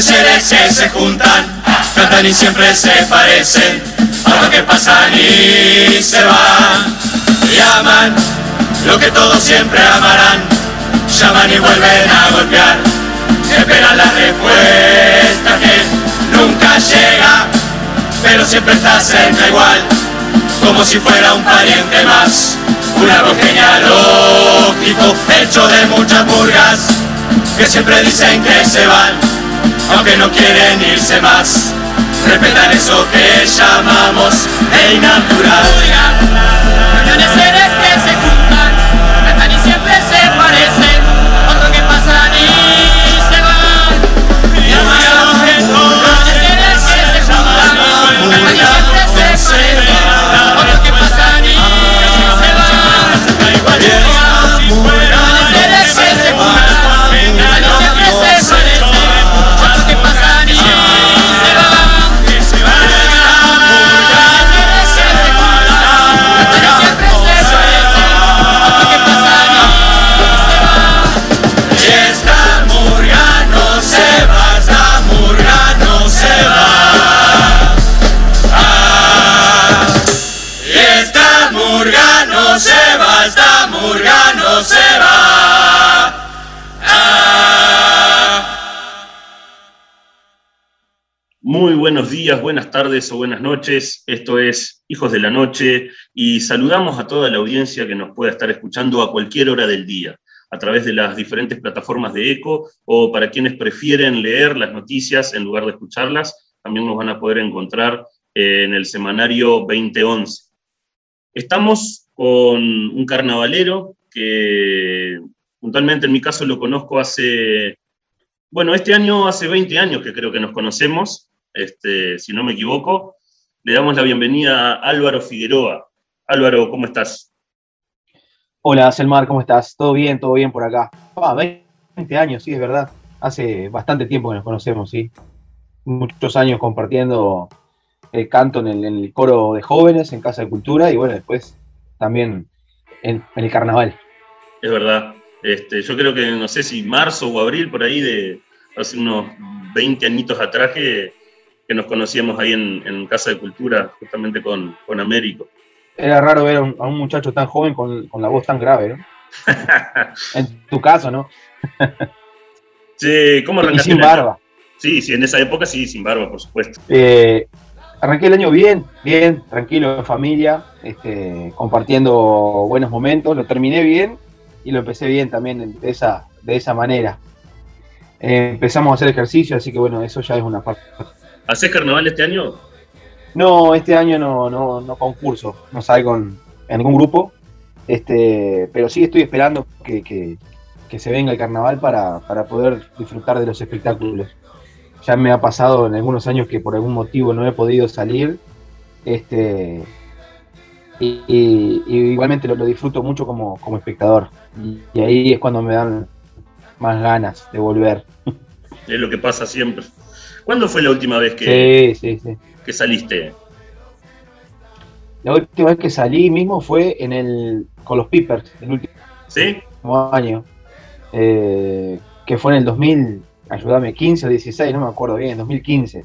Seres que se juntan, cantan y siempre se parecen a lo que pasan y se van. Y aman lo que todos siempre amarán, llaman y vuelven a golpear. Esperan la respuesta que nunca llega, pero siempre está cerca igual, como si fuera un pariente más. Un árbol genealógico hecho de muchas purgas que siempre dicen que se van, aunque no quieren irse más. Respetan eso que llamamos ley natural. Buenas tardes o buenas noches. Esto es Hijos de la Noche y saludamos a toda la audiencia que nos pueda estar escuchando a cualquier hora del día, a través de las diferentes plataformas de ECO o para quienes prefieren leer las noticias en lugar de escucharlas, también nos van a poder encontrar eh, en el semanario 2011. Estamos con un carnavalero que puntualmente en mi caso lo conozco hace, bueno, este año hace 20 años que creo que nos conocemos, este, si no me equivoco. Le damos la bienvenida a Álvaro Figueroa. Álvaro, ¿cómo estás? Hola, Selmar, ¿cómo estás? ¿Todo bien? ¿Todo bien por acá? Ah, 20 años, sí, es verdad. Hace bastante tiempo que nos conocemos, sí. Muchos años compartiendo el canto en el, en el coro de jóvenes, en Casa de Cultura, y bueno, después también en, en el carnaval. Es verdad. Este, yo creo que, no sé si marzo o abril, por ahí de hace unos 20 añitos atrás que, que nos conocíamos ahí en, en Casa de Cultura, justamente con, con Américo. Era raro ver a un, a un muchacho tan joven con, con la voz tan grave, ¿no? En tu caso, ¿no? Sí, ¿cómo Y arrancaste? sin el año? barba. Sí, sí, en esa época sí, sin barba, por supuesto. Eh, arranqué el año bien, bien, tranquilo, en familia, este, compartiendo buenos momentos. Lo terminé bien y lo empecé bien también de esa, de esa manera. Eh, empezamos a hacer ejercicio, así que bueno, eso ya es una parte. ¿Hacés carnaval este año? No, este año no, no, no concurso, no salgo en, en ningún grupo, este, pero sí estoy esperando que, que- que se venga el carnaval para, para poder disfrutar de los espectáculos. Ya me ha pasado en algunos años que por algún motivo no he podido salir, este, y, y- y igualmente lo, lo disfruto mucho como, como espectador, y, y ahí es cuando me dan más ganas de volver. Es lo que pasa siempre. ¿Cuándo fue la última vez que, Sí, sí, sí. que saliste? La última vez que salí mismo fue en el con los Peepers, el último ¿Sí? año, eh, que fue en el 2000, ayúdame, 15 o 16, no me acuerdo bien, 2015.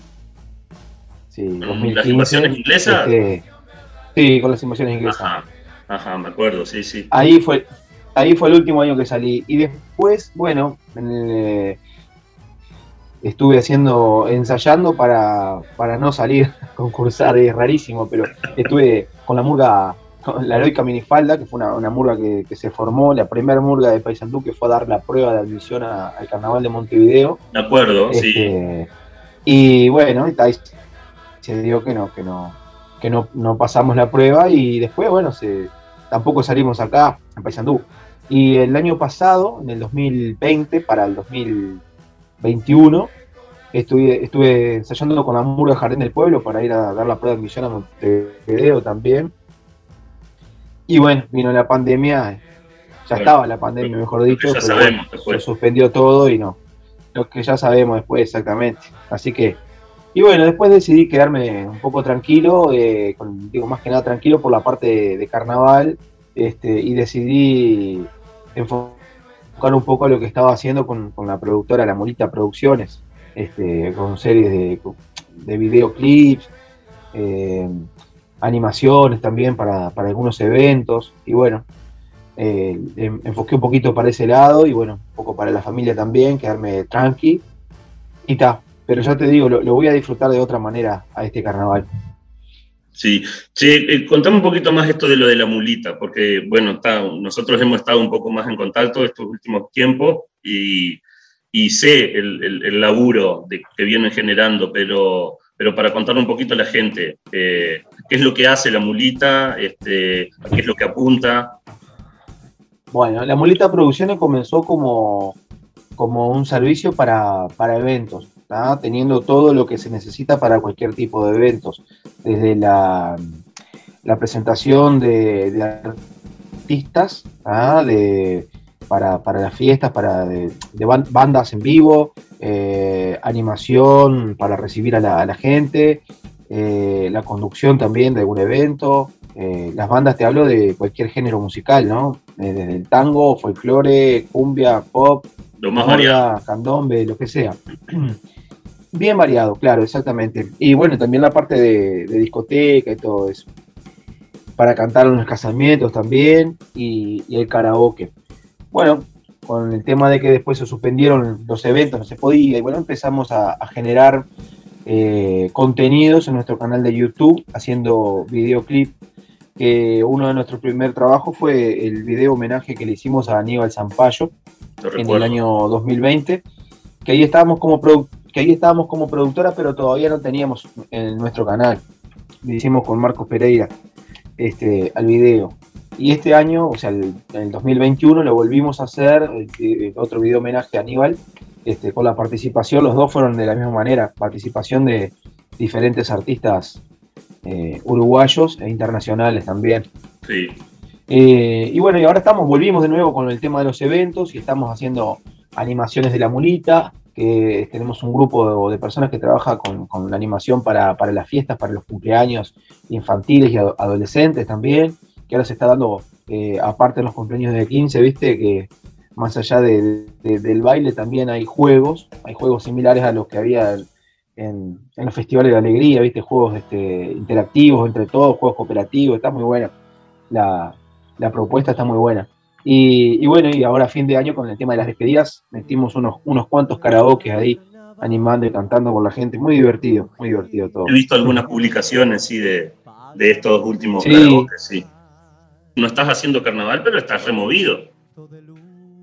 Sí, 2015. ¿Las invasiones inglesas? este, sí, con las invasiones inglesas. Ajá, ajá, me acuerdo, sí, sí. Ahí fue, ahí fue el último año que salí. Y después, bueno, en el, eh, estuve haciendo, ensayando para, para no salir a concursar, es rarísimo, pero estuve con la murga, con la heroica minifalda, que fue una, una murga que, que se formó, la primera murga de Paysandú que fue a dar la prueba de admisión a- al carnaval de Montevideo. Me acuerdo, sí. Este, y bueno, y ahí se dio que no, que no, que no, no pasamos la prueba y después, bueno, se, tampoco salimos acá en Paysandú. Y el año pasado, en el 2020, para el 2021, estuve, estuve ensayando con la Murga Jardín del Pueblo para ir a dar la prueba de admisión a Montevideo también. Y bueno, vino la pandemia, ya Bueno, estaba la pandemia, mejor dicho, ya pero sabemos bueno, después. se suspendió todo y no. Lo que ya sabemos después exactamente. Así que, y bueno, después decidí quedarme un poco tranquilo, eh, con- digo más que nada tranquilo por la parte de, de carnaval, este, y decidí enfocar un poco lo que estaba haciendo con, con la productora La Molita Producciones, este, con series de, de videoclips, eh, animaciones también para, algunos eventos. Y bueno, eh, em, un poquito para ese lado y bueno, un poco para la familia también, quedarme tranqui. Y está, pero ya te digo, lo, voy a disfrutar de otra manera a este carnaval. Sí, eh, contame un poquito más esto de lo de la mulita, porque bueno, está, nosotros hemos estado un poco más en contacto estos últimos tiempos y, sé el, laburo de, que vienen generando, pero, pero para contar un poquito a la gente, eh, ¿qué es lo que hace la mulita? Este, ¿Qué es lo que apunta? Bueno, la Mulita Producciones comenzó como, como un servicio para, eventos, teniendo todo lo que se necesita para cualquier tipo de eventos, desde la, la presentación de, artistas, de, para, las fiestas, para de, bandas en vivo, eh, animación para recibir a la, gente, eh, la conducción también de algún evento, eh, las bandas te hablo de cualquier género musical, ¿no? Desde el tango, folclore, cumbia, pop, lo más variado. candombe, lo que sea. Bien variado, claro, exactamente. Y bueno, también la parte de, discoteca y todo eso. Para cantar en los casamientos también y, el karaoke. Bueno, con el tema de que después se suspendieron los eventos, no se podía, y bueno, empezamos a, generar eh, contenidos en nuestro canal de YouTube, haciendo videoclip que uno de nuestros primeros trabajos fue el video homenaje que le hicimos a Aníbal Zampayo en el año 2020, que ahí estábamos como que ahí estábamos como productora, pero todavía no teníamos en nuestro canal. Lo hicimos con Marcos Pereira este, al video. Y este año, o sea, en el 2021, lo volvimos a hacer, eh, otro video homenaje a Aníbal, este, con la participación, los dos fueron de la misma manera, participación de diferentes artistas eh, uruguayos e internacionales también. Sí. Eh, y bueno, y ahora estamos, volvimos de nuevo con el tema de los eventos y estamos haciendo animaciones de la mulita, que tenemos un grupo de, personas que trabaja con, la animación para, las fiestas, para los cumpleaños infantiles y adolescentes también, que ahora se está dando, eh, aparte de los cumpleaños de 15, viste, que más allá del baile también hay juegos, hay juegos similares a los que había en, los festivales de alegría, ¿viste? Juegos este, interactivos entre todos, juegos cooperativos, está muy buena. La, propuesta está muy buena. Y, bueno, y ahora fin de año con el tema de las despedidas, metimos unos, unos cuantos karaoke ahí, animando y cantando con la gente. Muy divertido, muy divertido todo. He visto algunas publicaciones, sí, de, estos últimos karaoke, sí. No estás haciendo carnaval, pero estás removido.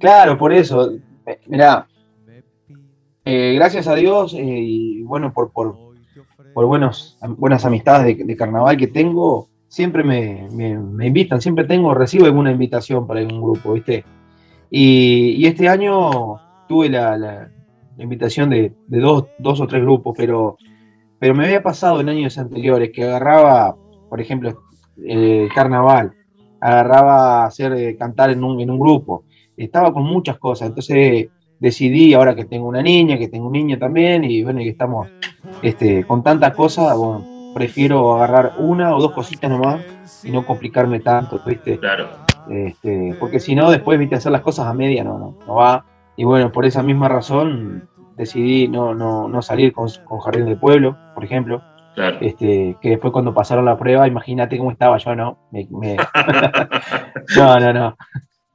Claro, por eso. Eh, mirá, eh, gracias a Dios eh, y bueno, por, por, buenos, buenas amistades de, carnaval que tengo, siempre me, invitan, siempre tengo, recibo alguna invitación para algún grupo, ¿viste? Y, este año tuve la, invitación de, dos, o tres grupos, pero, pero me había pasado en años anteriores que agarraba, por ejemplo, el carnaval, agarraba hacer eh, cantar en un, en un grupo, estaba con muchas cosas, entonces decidí, ahora que tengo una niña, que tengo un niño también, y bueno, que estamos este, con tantas cosas, bueno, prefiero agarrar una o dos cositas nomás y no complicarme tanto, ¿viste? Claro. Este, porque si no, después, viste, hacer las cosas a media no, no, va. Y bueno, por esa misma razón decidí no, no, no salir con, con Jardín del Pueblo, por ejemplo. Claro. Este, que después cuando pasaron la prueba, imagínate cómo estaba yo, ¿no? no, no, no.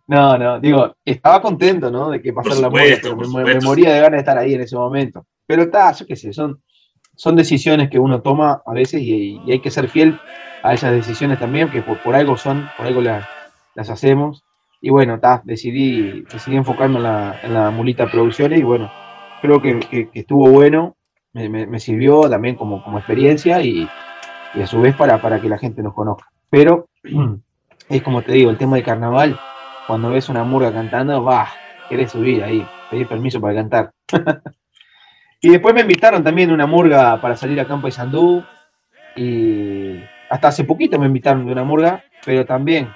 No, no, digo, estaba contento, ¿no? De que pasara la muerte, pero me, moría de ganas de estar ahí en ese momento. Pero está, yo qué sé, son, son decisiones que uno toma a veces y, hay que ser fiel a esas decisiones también, que por, algo son, por algo las, hacemos. Y bueno, está, decidí, decidí enfocarme en la, en la mulita producciones y bueno, creo que, estuvo bueno, me, sirvió también como, como experiencia y, y, a su vez para, para que la gente nos conozca. Pero es como te digo, el tema de carnaval cuando ves una murga cantando, va, querés subir ahí, pedir permiso para cantar. y después me invitaron también a una murga para salir a Campo de Sandú. Y hasta hace poquito me invitaron de una murga, pero también,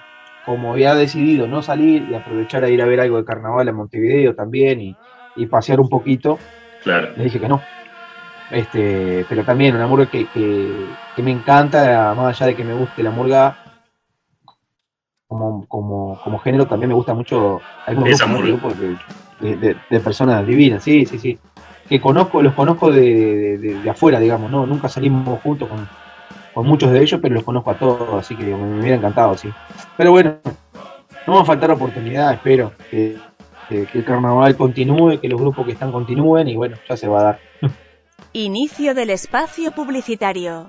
como había decidido no salir y aprovechar a ir a ver algo de carnaval en Montevideo también y, pasear un poquito, claro. le dije que no. Este, pero también una murga que, que me encanta, más allá de que me guste la murga, como, como, como género también me gusta mucho. Hay grupos de, de, personas divinas, sí, sí, sí. Que conozco, los conozco de, de, afuera, digamos, ¿no? Nunca salimos juntos con, con, muchos de ellos, pero los conozco a todos, así que me, hubiera encantado, sí. Pero bueno, no va a faltar oportunidad, espero que, que, el carnaval continúe, que los grupos que están continúen y bueno, ya se va a dar. Inicio del espacio publicitario.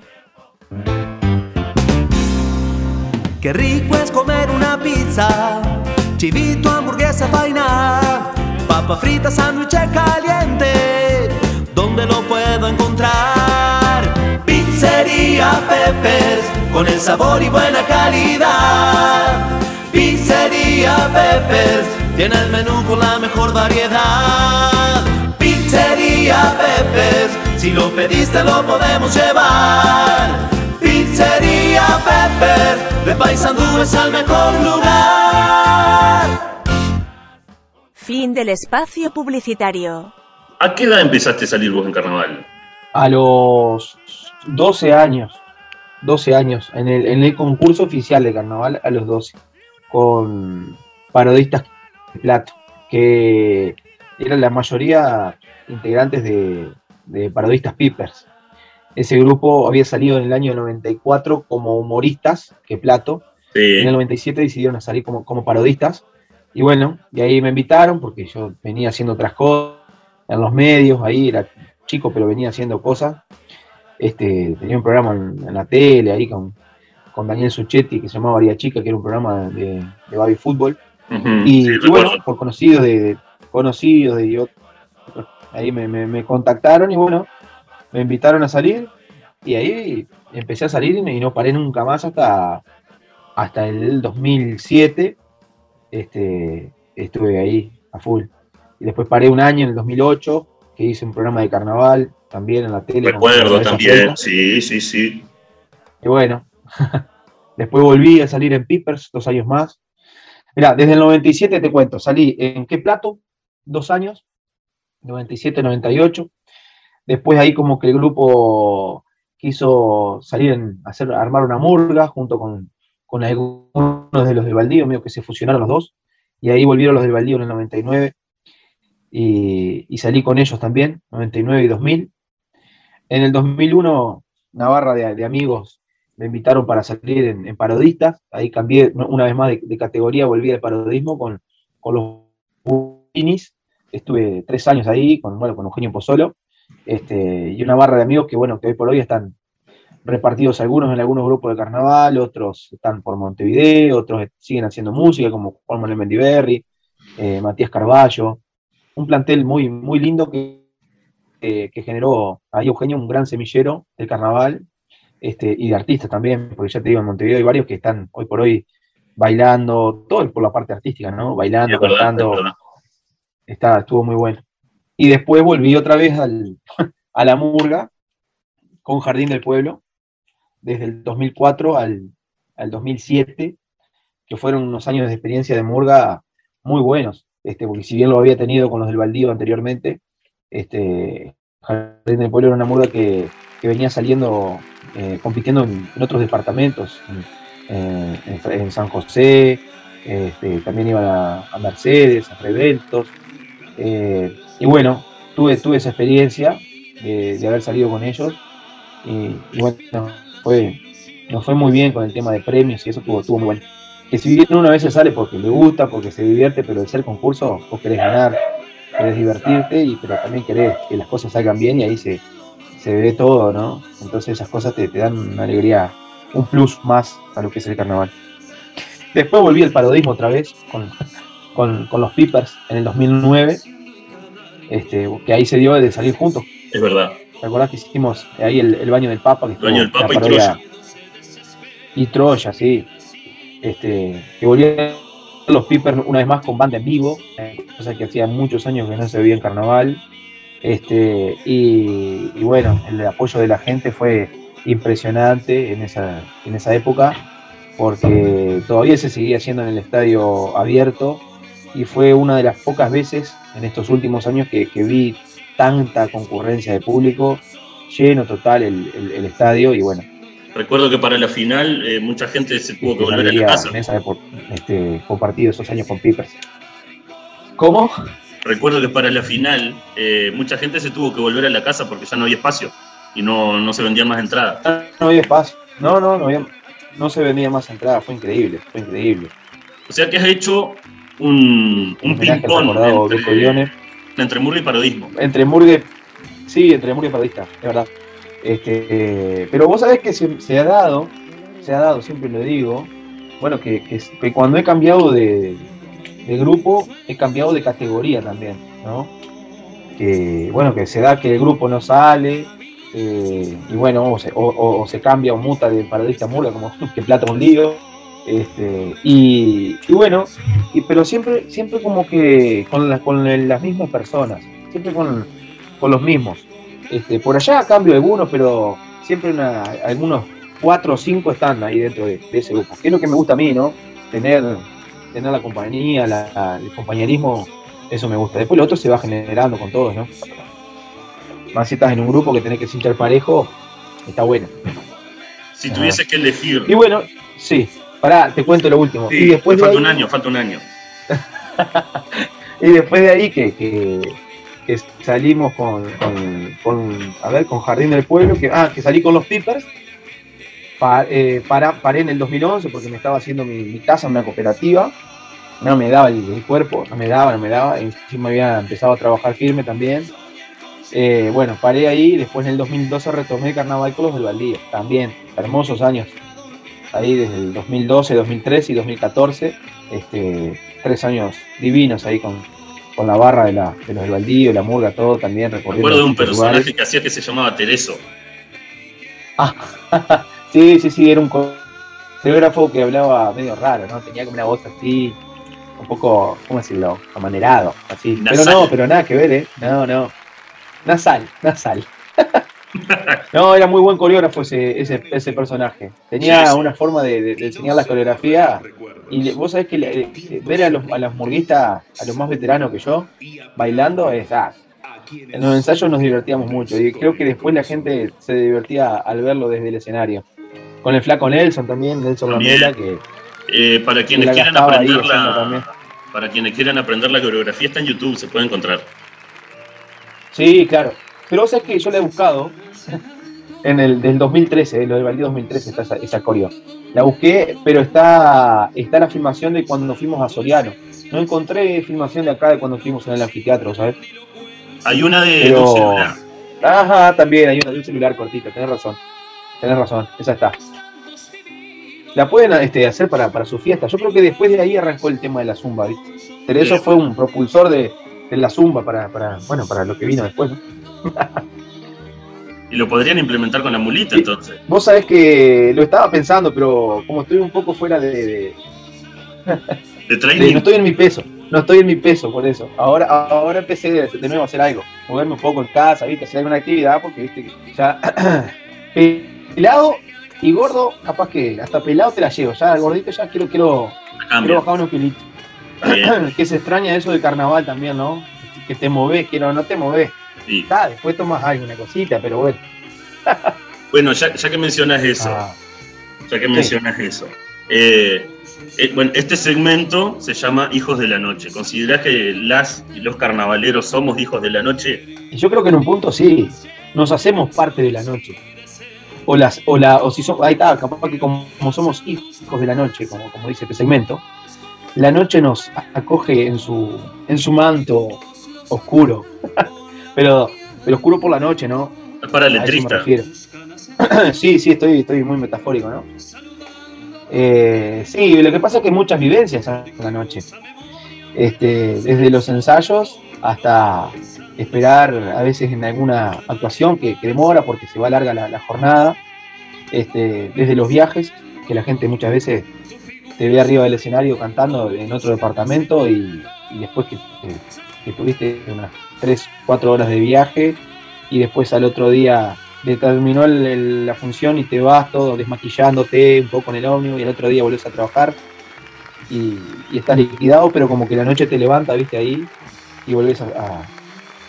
Qué rico es comer una pizza, chivito, hamburguesa, vaina, papa frita, sándwich caliente. ¿Dónde lo puedo encontrar? Pizzería Peppers, con el sabor y buena calidad. Pizzería Peppers, tiene el menú con la mejor variedad. Pizzería Peppers, si lo pediste lo podemos llevar. Pizzería Pepper, de Paisandú es el mejor lugar. Fin del espacio publicitario. ¿A qué edad empezaste a salir vos en carnaval? A los 12 años. 12 años. En el, en el concurso oficial de carnaval a los 12. Con parodistas de plato. Que eran la mayoría integrantes de, de parodistas Pippers. Ese grupo había salido en el año 94 como humoristas, que plato. En el 97 decidieron salir como, como parodistas. Y bueno, y ahí me invitaron porque yo venía haciendo otras cosas en los medios, ahí era chico, pero venía haciendo cosas. Este, tenía un programa en, la tele ahí con, con, Daniel Suchetti que se llamaba María Chica, que era un programa de, de baby fútbol. y, bueno, por conocidos de, conocidos de otros, ahí me, me contactaron y bueno, me invitaron a salir y ahí empecé a salir y no paré nunca más hasta, hasta el 2007. Este, estuve ahí a full. Y después paré un año en el 2008 que hice un programa de carnaval también en la tele. Recuerdo también, sí, sí, sí. Y bueno, después volví a salir en Pippers dos años más. Mira, desde el 97 te cuento, salí en qué plato, dos años, 97, 98. Después ahí como que el grupo quiso salir hacer, armar una murga junto con, algunos de los del Baldío, medio que se fusionaron los dos, y ahí volvieron los del Baldío en el 99, y, salí con ellos también, 99 y 2000. En el 2001, Navarra de, amigos me invitaron para salir en, parodistas, ahí cambié una vez más de, categoría, volví al parodismo con, con los Buinis, estuve tres años ahí con, bueno, con Eugenio Pozzolo, este, y una barra de amigos que, bueno, que hoy por hoy están repartidos algunos en algunos grupos de carnaval, otros están por Montevideo, otros siguen haciendo música, como Juan Manuel Mendiberri, eh, Matías Carballo, un plantel muy, muy lindo que, que generó ahí Eugenio un gran semillero del carnaval, este, y de artistas también, porque ya te digo, en Montevideo hay varios que están hoy por hoy bailando, todo por la parte artística, ¿no? Bailando, cantando. Está, estuvo muy bueno. Y después volví otra vez a la murga con Jardín del Pueblo, desde el 2004 al, 2007, que fueron unos años de experiencia de murga muy buenos, este, porque si bien lo había tenido con los del Baldío anteriormente, este, Jardín del Pueblo era una murga que, venía saliendo, eh, compitiendo en, otros departamentos, en, San José, este, también iban a, Mercedes, a Reventos, eh, y bueno, tuve, tuve esa experiencia de, haber salido con ellos. Y, bueno, fue, nos fue muy bien con el tema de premios y eso estuvo, estuvo muy bueno. Que si bien uno a veces sale porque le gusta, porque se divierte, pero el ser concurso, vos querés ganar, querés divertirte, y, pero también querés que las cosas salgan bien y ahí se, se ve todo, ¿no? Entonces esas cosas te, te dan una alegría, un plus más a lo que es el carnaval. Después volví al parodismo otra vez con, con, con los Pippers en el 2009 este, que ahí se dio de salir juntos. Es verdad. ¿Te acordás que hicimos ahí el, baño del Papa? el baño del Papa y Troya. Y Troya, sí. Este, que volvieron los Pippers una vez más con banda en vivo, cosa que hacía muchos años que no se veía en carnaval. Este, y, bueno, el apoyo de la gente fue impresionante en esa, en esa época, porque todavía se seguía haciendo en el estadio abierto y fue una de las pocas veces en estos últimos años que, vi tanta concurrencia de público, lleno total el, estadio y bueno. Recuerdo que para la final eh, mucha gente se tuvo que volver a la casa. Este, compartido esos años con Pipers. ¿Cómo? recuerdo que para la final eh, mucha gente se tuvo que volver a la casa porque ya no había espacio y no, no se vendían más entradas. No había espacio. No, no, no había, no se vendía más entradas. Fue increíble, fue increíble. O sea que has hecho un, un al ping-pong entre. Entre murga y parodismo. Entre Murgue, sí, entre Murgue y Parodista, es verdad. Este, pero vos sabés que se, ha dado, se ha dado, siempre lo digo, bueno, que, que- cuando he cambiado de, de grupo, he cambiado de categoría también, ¿no? Que, bueno, que se da que el grupo no sale, eh, y bueno, o se, o- o se cambia o muta de parodista a murga, como que plata un lío. Este, y, y bueno, y, pero siempre, siempre como que con, las con las mismas personas, siempre con, con los mismos. Este, por allá cambio algunos, pero siempre una- algunos cuatro o cinco están ahí dentro de, de ese grupo. Que es lo que me gusta a mí, ¿no? Tener, tener la compañía, la- la- el compañerismo, eso me gusta. Después lo otro se va generando con todos, ¿no? Más si estás en un grupo que tenés que sentir parejo, está bueno. Si tuvieses que elegir. Y bueno, sí, pará, te cuento lo último. Sí, y después de falta ahí- un año, falta un año. Y después de ahí que, que, que salimos con, con, con, a ver, con Jardín del Pueblo, que, ah, que salí con los Pippers, pa- eh, para, paré en el 2011 porque me estaba haciendo mi, mi casa en una cooperativa, no me daba el, el cuerpo, no me daba, no me daba, encima había empezado a trabajar firme también. Eh, bueno, paré ahí, después en el 2012 retomé Carnaval con los del Valdía, también, hermosos años, ahí desde el 2012, 2013 y 2014, este, tres años divinos ahí con, con la barra de, la, de los del Baldío, la murga, todo también Me recorriendo. acuerdo de un personaje lugares. que hacía que se llamaba Tereso. Sí, sí, sí, era un coreógrafo que hablaba medio raro, ¿no? Tenía como una voz así, un poco, ¿cómo decirlo? Amanerado, así. Pero no, pero nada que ver, ¿eh? No, no. Nasal, nasal. no, era muy buen coreógrafo ese, ese, ese personaje. Tenía una forma de, de- de enseñar la coreografía. Y le- vos sabés que le- ver a los, a los murguistas, a los más veteranos que yo, bailando, es. ah, en los ensayos nos divertíamos mucho. Y creo que después la gente se divertía al verlo desde el escenario. Con el flaco Nelson también, Nelson. Lamela, que, Eh, para quienes la quieran aprender la, para quienes quieran aprender la coreografía está en YouTube, se puede encontrar. Sí, claro. Pero vos sabés que yo la he buscado en el del 2013, eh, lo del Valdí 2013 está esa, esa coreo. La busqué, pero está, está la filmación de cuando fuimos a Soriano. No encontré filmación de acá de cuando fuimos en el anfiteatro, ¿sabes? Hay una de Pero- un celular. Ajá, también hay una de un celular cortita, tenés razón. Tenés razón, esa está. La pueden este, hacer para, para su fiesta. Yo creo que después de ahí arrancó el tema de la zumba, ¿viste? Pero eso fue un propulsor de, de la zumba para, para, bueno, para lo que vino después, ¿no? Y lo podrían implementar con la mulita entonces. Vos sabés que lo estaba pensando, pero como estoy un poco fuera de, de- De de- training. no estoy en mi peso, no estoy en mi peso por eso. Ahora, ahora empecé de, de nuevo a hacer algo, moverme un poco en casa, ¿viste? hacer alguna actividad, porque viste que ya pelado y gordo, capaz que hasta pelado te la llevo, ya gordito ya quiero, quiero, quiero bajar unos kilitos. Que se extraña eso del carnaval también, ¿no? Que te movés, que no, no te movés. Sí. Ah, después tomas algo, una cosita, pero bueno. Bueno, ya, ya que mencionas eso, Ah, ya que mencionas eso. eh, eh, bueno, este segmento se llama Hijos de la Noche. ¿Considerás que las y los carnavaleros somos hijos de la noche? Yo creo que en un punto sí, nos hacemos parte de la noche. O las, o la, o si somos, ahí está, capaz que como, como somos hijos de la noche, como, como dice este segmento, la noche nos acoge en su, en su manto oscuro. pero, pero oscuro por la noche, ¿no? Es para me letrista. sí, sí, estoy, estoy muy metafórico, ¿no? Eh, sí, lo que pasa es que hay muchas vivencias en la noche. Este, desde los ensayos hasta esperar a veces en alguna actuación que, que demora porque se va larga la, la jornada. Este, desde los viajes, que la gente muchas veces te ve arriba del escenario cantando en otro departamento y, y después que, que- que tuviste unas 3, 4 horas de viaje y después al otro día le terminó el- el- la función y te vas todo desmaquillándote un poco en el ómnibus y el otro día volvés a trabajar y, y estás liquidado, pero como que la noche te levanta, viste ahí y volvés a, a-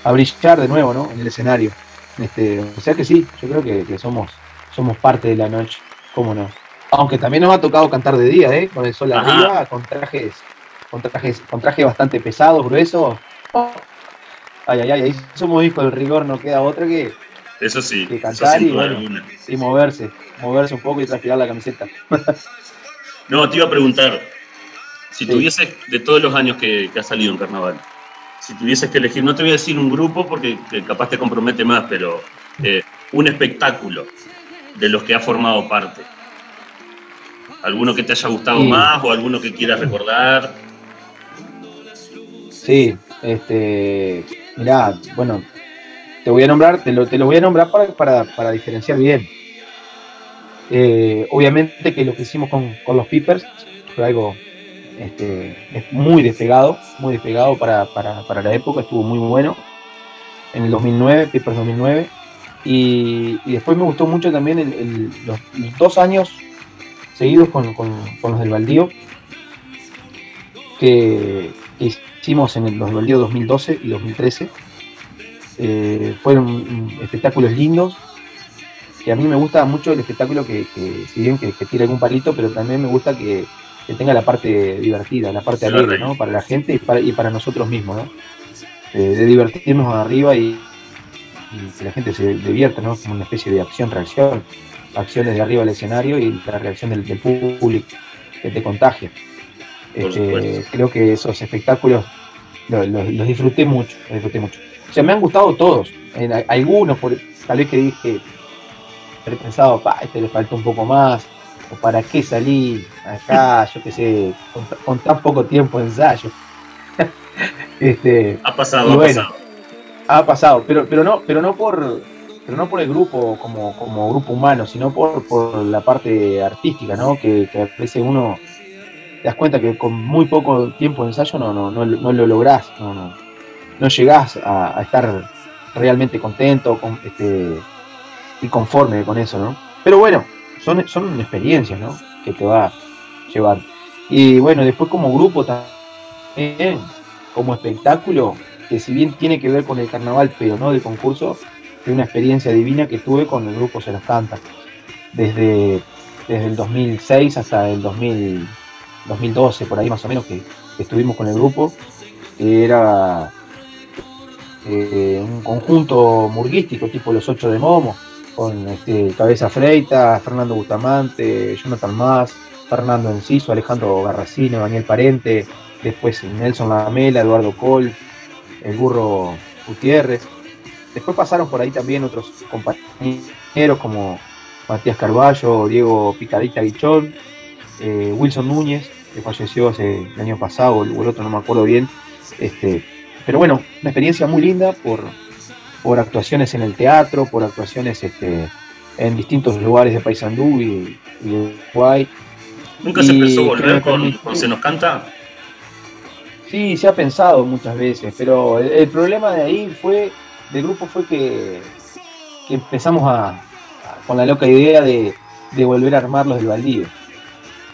a brillar de nuevo, ¿no? En el escenario. Este, o sea que sí, yo creo que, que somos, somos parte de la noche, ¿cómo no? Aunque también nos ha tocado cantar de día, ¿eh? Con el sol Ajá. arriba, con trajes, con trajes, con trajes bastante pesados, gruesos, Ay, ay, ay, ahí somos hijos del rigor, no queda otra que, Eso sí, que eso cantar sin y, bueno, y moverse, moverse un poco y transpirar la camiseta. No, te iba a preguntar, si Sí. tuvieses, de todos los años que, que has salido en carnaval, si tuvieses que elegir, no te voy a decir un grupo porque que capaz te compromete más, pero eh, un espectáculo de los que has formado parte. ¿Alguno que te haya gustado Sí. más o alguno que quieras recordar? Sí, este, mirá, bueno, te voy a nombrar, te lo, te lo voy a nombrar para, para, para diferenciar bien. Eh, obviamente que lo que hicimos con, con los Peepers fue algo este, es muy despegado, muy despegado para, para, para la época, estuvo muy bueno. En el 2009, Peepers 2009. Y, y después me gustó mucho también el- los, los dos años seguidos con, con- con los del Baldío, que, que hicimos en el- los del Baldío 2012 y 2013. Eh, fueron espectáculos lindos, que a mí me gusta mucho el espectáculo que, que si bien que, que tira algún palito, pero también me gusta que, que tenga la parte divertida, la parte alegre. ¿no? Para la gente y para, y para nosotros mismos, ¿no? Eh, de divertirnos arriba y, y que la gente se divierta, ¿no? Como una especie de acción-reacción, acciones de arriba del escenario y la reacción del, del público que te contagia. Este, creo que esos espectáculos los, los- los disfruté mucho, los disfruté mucho. O sea, me han gustado todos. En algunos, por, tal vez que dije, he pensado, pa, este le falta un poco más, o para qué salí acá, yo qué sé, con, tan poco tiempo de ensayo. este, Ha pasado, ha bueno, pasado. ha pasado, pero, pero no, pero no por, pero no por el grupo como, como grupo humano, sino por, por la parte artística, ¿no? Que, que a veces uno te das cuenta que con muy poco tiempo de ensayo no, no, no, lo lográs, no, no, no llegás a, a estar realmente contento con, este, y conforme con eso, ¿no? Pero bueno, son, son experiencias, ¿no? Que te va llevando. Y bueno, después como grupo también, como espectáculo, que si bien tiene que ver con el carnaval, pero no del concurso, fue una experiencia divina que tuve con el grupo Se los Canta. Desde, desde el 2006 hasta el 2000, 2012, por ahí más o menos, que, estuvimos con el grupo, era eh, un conjunto murguístico, tipo los ocho de Momo, con este, Cabeza Freita, Fernando Bustamante, Jonathan Más, Fernando Enciso, Alejandro Garracino, Daniel Parente, después Nelson Lamela, Eduardo Col, el burro Gutiérrez. Después pasaron por ahí también otros compañeros como Matías Carballo, Diego Picadita Guichón, eh, Wilson Núñez, que falleció hace el año pasado, o el otro no me acuerdo bien. Este, pero bueno, una experiencia muy linda por, por actuaciones en el teatro, por actuaciones este, en distintos lugares de Paysandú y, y de Uruguay. ¿Nunca se pensó volver con, con Se nos canta? Sí, se ha pensado muchas veces, pero el, el problema de ahí fue, del grupo fue que, que empezamos a, a- con la loca idea de, de volver a armarlos del baldío.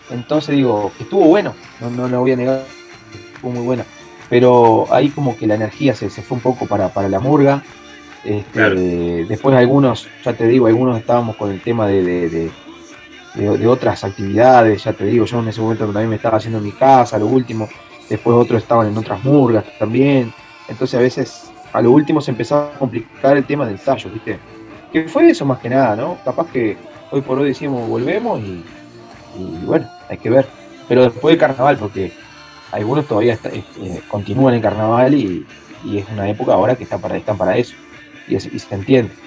Entonces digo, estuvo bueno, no, no lo voy a negar, estuvo muy bueno. Pero ahí como que la energía se, se fue un poco para, para la murga. Este, Claro. Después algunos, ya te digo, algunos estábamos con el tema de, de- de- de- de otras actividades, ya te digo, yo en ese momento también me estaba haciendo en mi casa, lo último, después otros estaban en otras murgas también, entonces a veces a lo último se empezaba a complicar el tema del ensayo, ¿viste? Que fue eso más que nada, ¿no? Capaz que hoy por hoy decimos volvemos y, y bueno, hay que ver, pero después del carnaval, porque algunos todavía está- eh, continúan en carnaval y, es una época ahora que está para, están para eso, y, es- y se entiende.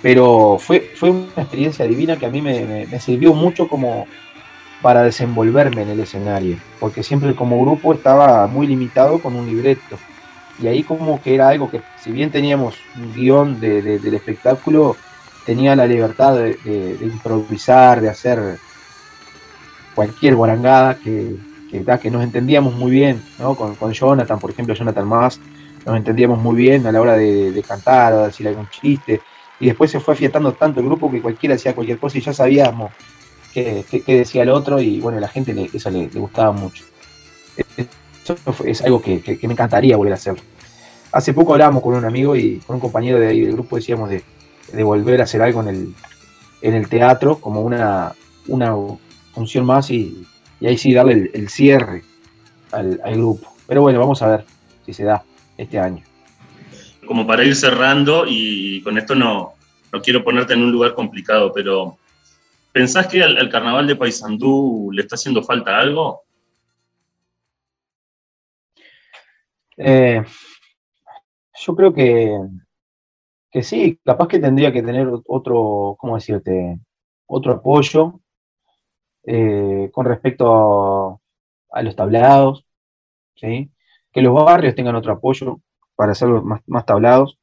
Pero fue, fue una experiencia divina que a mí me, sirvió mucho como para desenvolverme en el escenario, porque siempre como grupo estaba muy limitado con un libreto, y ahí como que era algo que, si bien teníamos un guion de- de- del espectáculo, tenía la libertad de improvisar, de hacer cualquier guarangada que, que, que nos entendíamos muy bien, ¿no? Con, con Jonathan, por ejemplo, Jonathan Más, nos entendíamos muy bien a la hora de, cantar o de decir algún chiste, y después se fue afiatando tanto el grupo que cualquiera hacía cualquier cosa y ya sabíamos qué, qué- decía el otro y bueno, a la gente le- eso le, gustaba mucho. Eso es algo que, que- que me encantaría volver a hacer. Hace poco hablábamos con un amigo y con un compañero de ahí del grupo decíamos de, de volver a hacer algo en el, en el teatro como una, una función más y, y ahí sí darle el, el cierre al, al grupo. Pero bueno, vamos a ver si se da. este año. Como para ir cerrando, y con esto no, no quiero ponerte en un lugar complicado, pero ¿pensás que al, al carnaval de Paysandú le está haciendo falta algo? Eh, yo creo que, que sí, capaz que tendría que tener otro, ¿cómo decirte? Otro apoyo eh, con respecto a, los tablados, que los barrios tengan otro apoyo para hacerlos más, más tablados.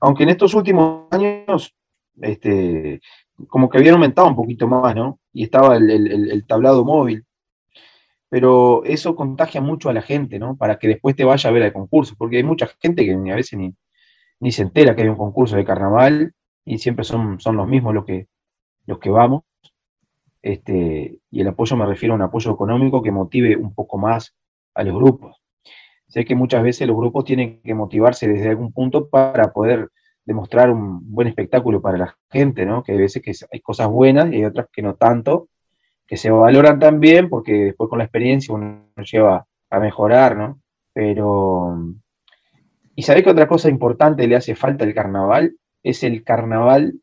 Aunque en estos últimos años, este, como que habían aumentado un poquito más, ¿no? Y estaba el, el- tablado móvil. Pero eso contagia mucho a la gente, ¿no? Para que después te vaya a ver al concurso, porque hay mucha gente que a veces ni, ni se entera que hay un concurso de carnaval y siempre son, son los mismos los que, los que vamos. Este, y el apoyo me refiero a un apoyo económico que motive un poco más a los grupos. Sé que muchas veces los grupos tienen que motivarse desde algún punto para poder demostrar un buen espectáculo para la gente, ¿no? Que hay veces que hay cosas buenas y hay otras que no tanto, que se valoran también porque después con la experiencia uno lleva a mejorar, ¿no? Pero, ¿y sabés qué otra cosa importante le hace falta al carnaval? Es el carnaval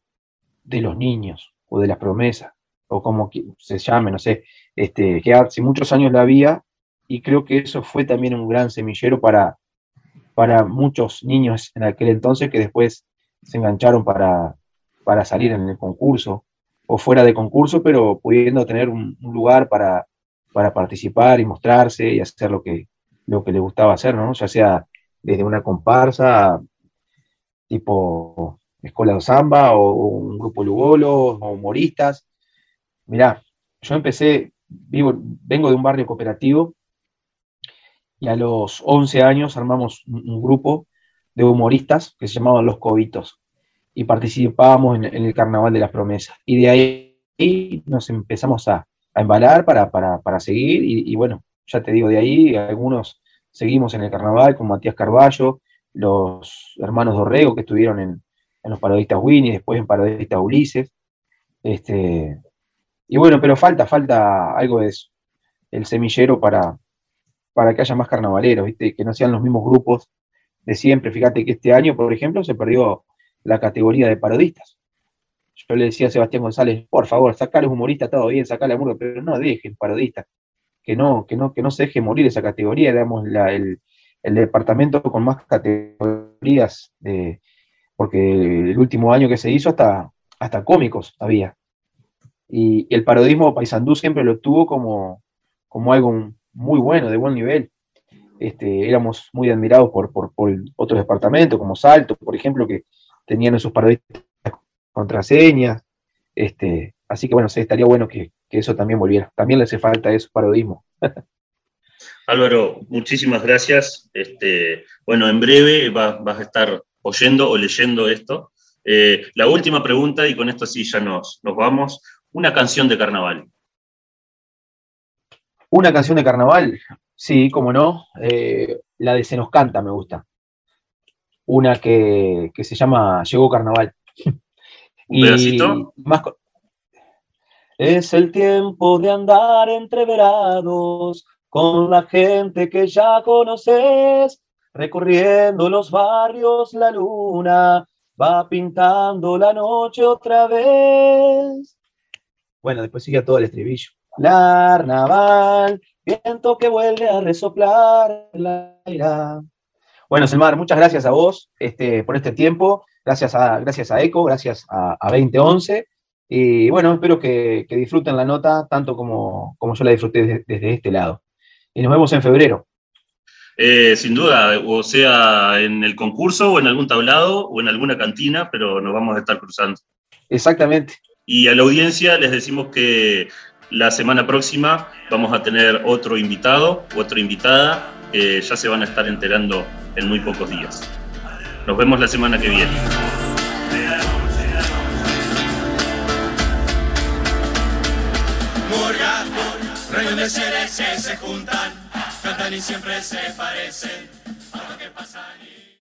de los niños o de las promesas, o como se llame, no sé, este, que hace muchos años la había y creo que eso fue también un gran semillero para, para muchos niños en aquel entonces que después se engancharon para, para salir en el concurso o fuera de concurso, pero pudiendo tener un, lugar para, para participar y mostrarse y hacer lo que, lo que les gustaba hacer, ¿no? Ya sea desde una comparsa tipo Escuela de Samba o, o un grupo Lugolo o humoristas. Mirá, yo empecé, vivo, vengo de un barrio cooperativo y a los 11 años armamos un, grupo de humoristas que se llamaban Los Cobitos y participábamos en, el Carnaval de las Promesas. Y de ahí nos empezamos a, a embalar para, para, para seguir y, y bueno, ya te digo, de ahí algunos seguimos en el Carnaval con Matías Carballo, los hermanos Dorrego que estuvieron en, en los parodistas Winnie, después en parodistas Ulises. Este, y bueno, pero falta, falta algo de eso, el semillero para, para que haya más carnavaleros, ¿viste? que no sean los mismos grupos de siempre. Fíjate que este año, por ejemplo, se perdió la categoría de parodistas. Yo le decía a Sebastián González, por favor, saca a los humoristas, todo bien, saca a Murga, pero no dejen parodistas, que no, que no, que no se deje morir esa categoría, éramos la- el, el departamento con más categorías, de- porque el último año que se hizo hasta, hasta cómicos había. Y, el parodismo paisandú siempre lo tuvo como, como algo muy bueno, de buen nivel. Este, éramos muy admirados por, por, por otros departamentos, como Salto, por ejemplo, que tenían en sus parodistas contraseñas. Este, así que bueno, estaría bueno que, que eso también volviera. También le hace falta eso, parodismo. Álvaro, muchísimas gracias. Este, bueno, en breve va- vas a estar oyendo o leyendo esto. Eh, la última pregunta, y con esto sí ya nos, nos vamos. Una canción de carnaval. Una canción de carnaval, sí, como no, eh, la de Se nos canta me gusta. Una que, que se llama Llegó Carnaval. ¿Un pedacito? más co- es el tiempo de andar entreverados con la gente que ya conoces, recorriendo los barrios la luna va pintando la noche otra vez. Bueno, después sigue todo el estribillo. Carnaval, viento que vuelve a resoplar la ira. Bueno, Selmar, muchas gracias a vos este, por este tiempo, gracias a, gracias a ECO, gracias a, a 2011, y bueno, espero que, que disfruten la nota tanto como, como yo la disfruté desde, desde este lado. Y nos vemos en febrero. Eh, sin duda, o sea en el concurso o en algún tablado o en alguna cantina, pero nos vamos a estar cruzando. Exactamente. Y a la audiencia les decimos que la semana próxima vamos a tener otro invitado, otra invitada, que ya se van a estar enterando en muy pocos días. Nos vemos la semana que viene. De seres se juntan, cantan y siempre se parecen.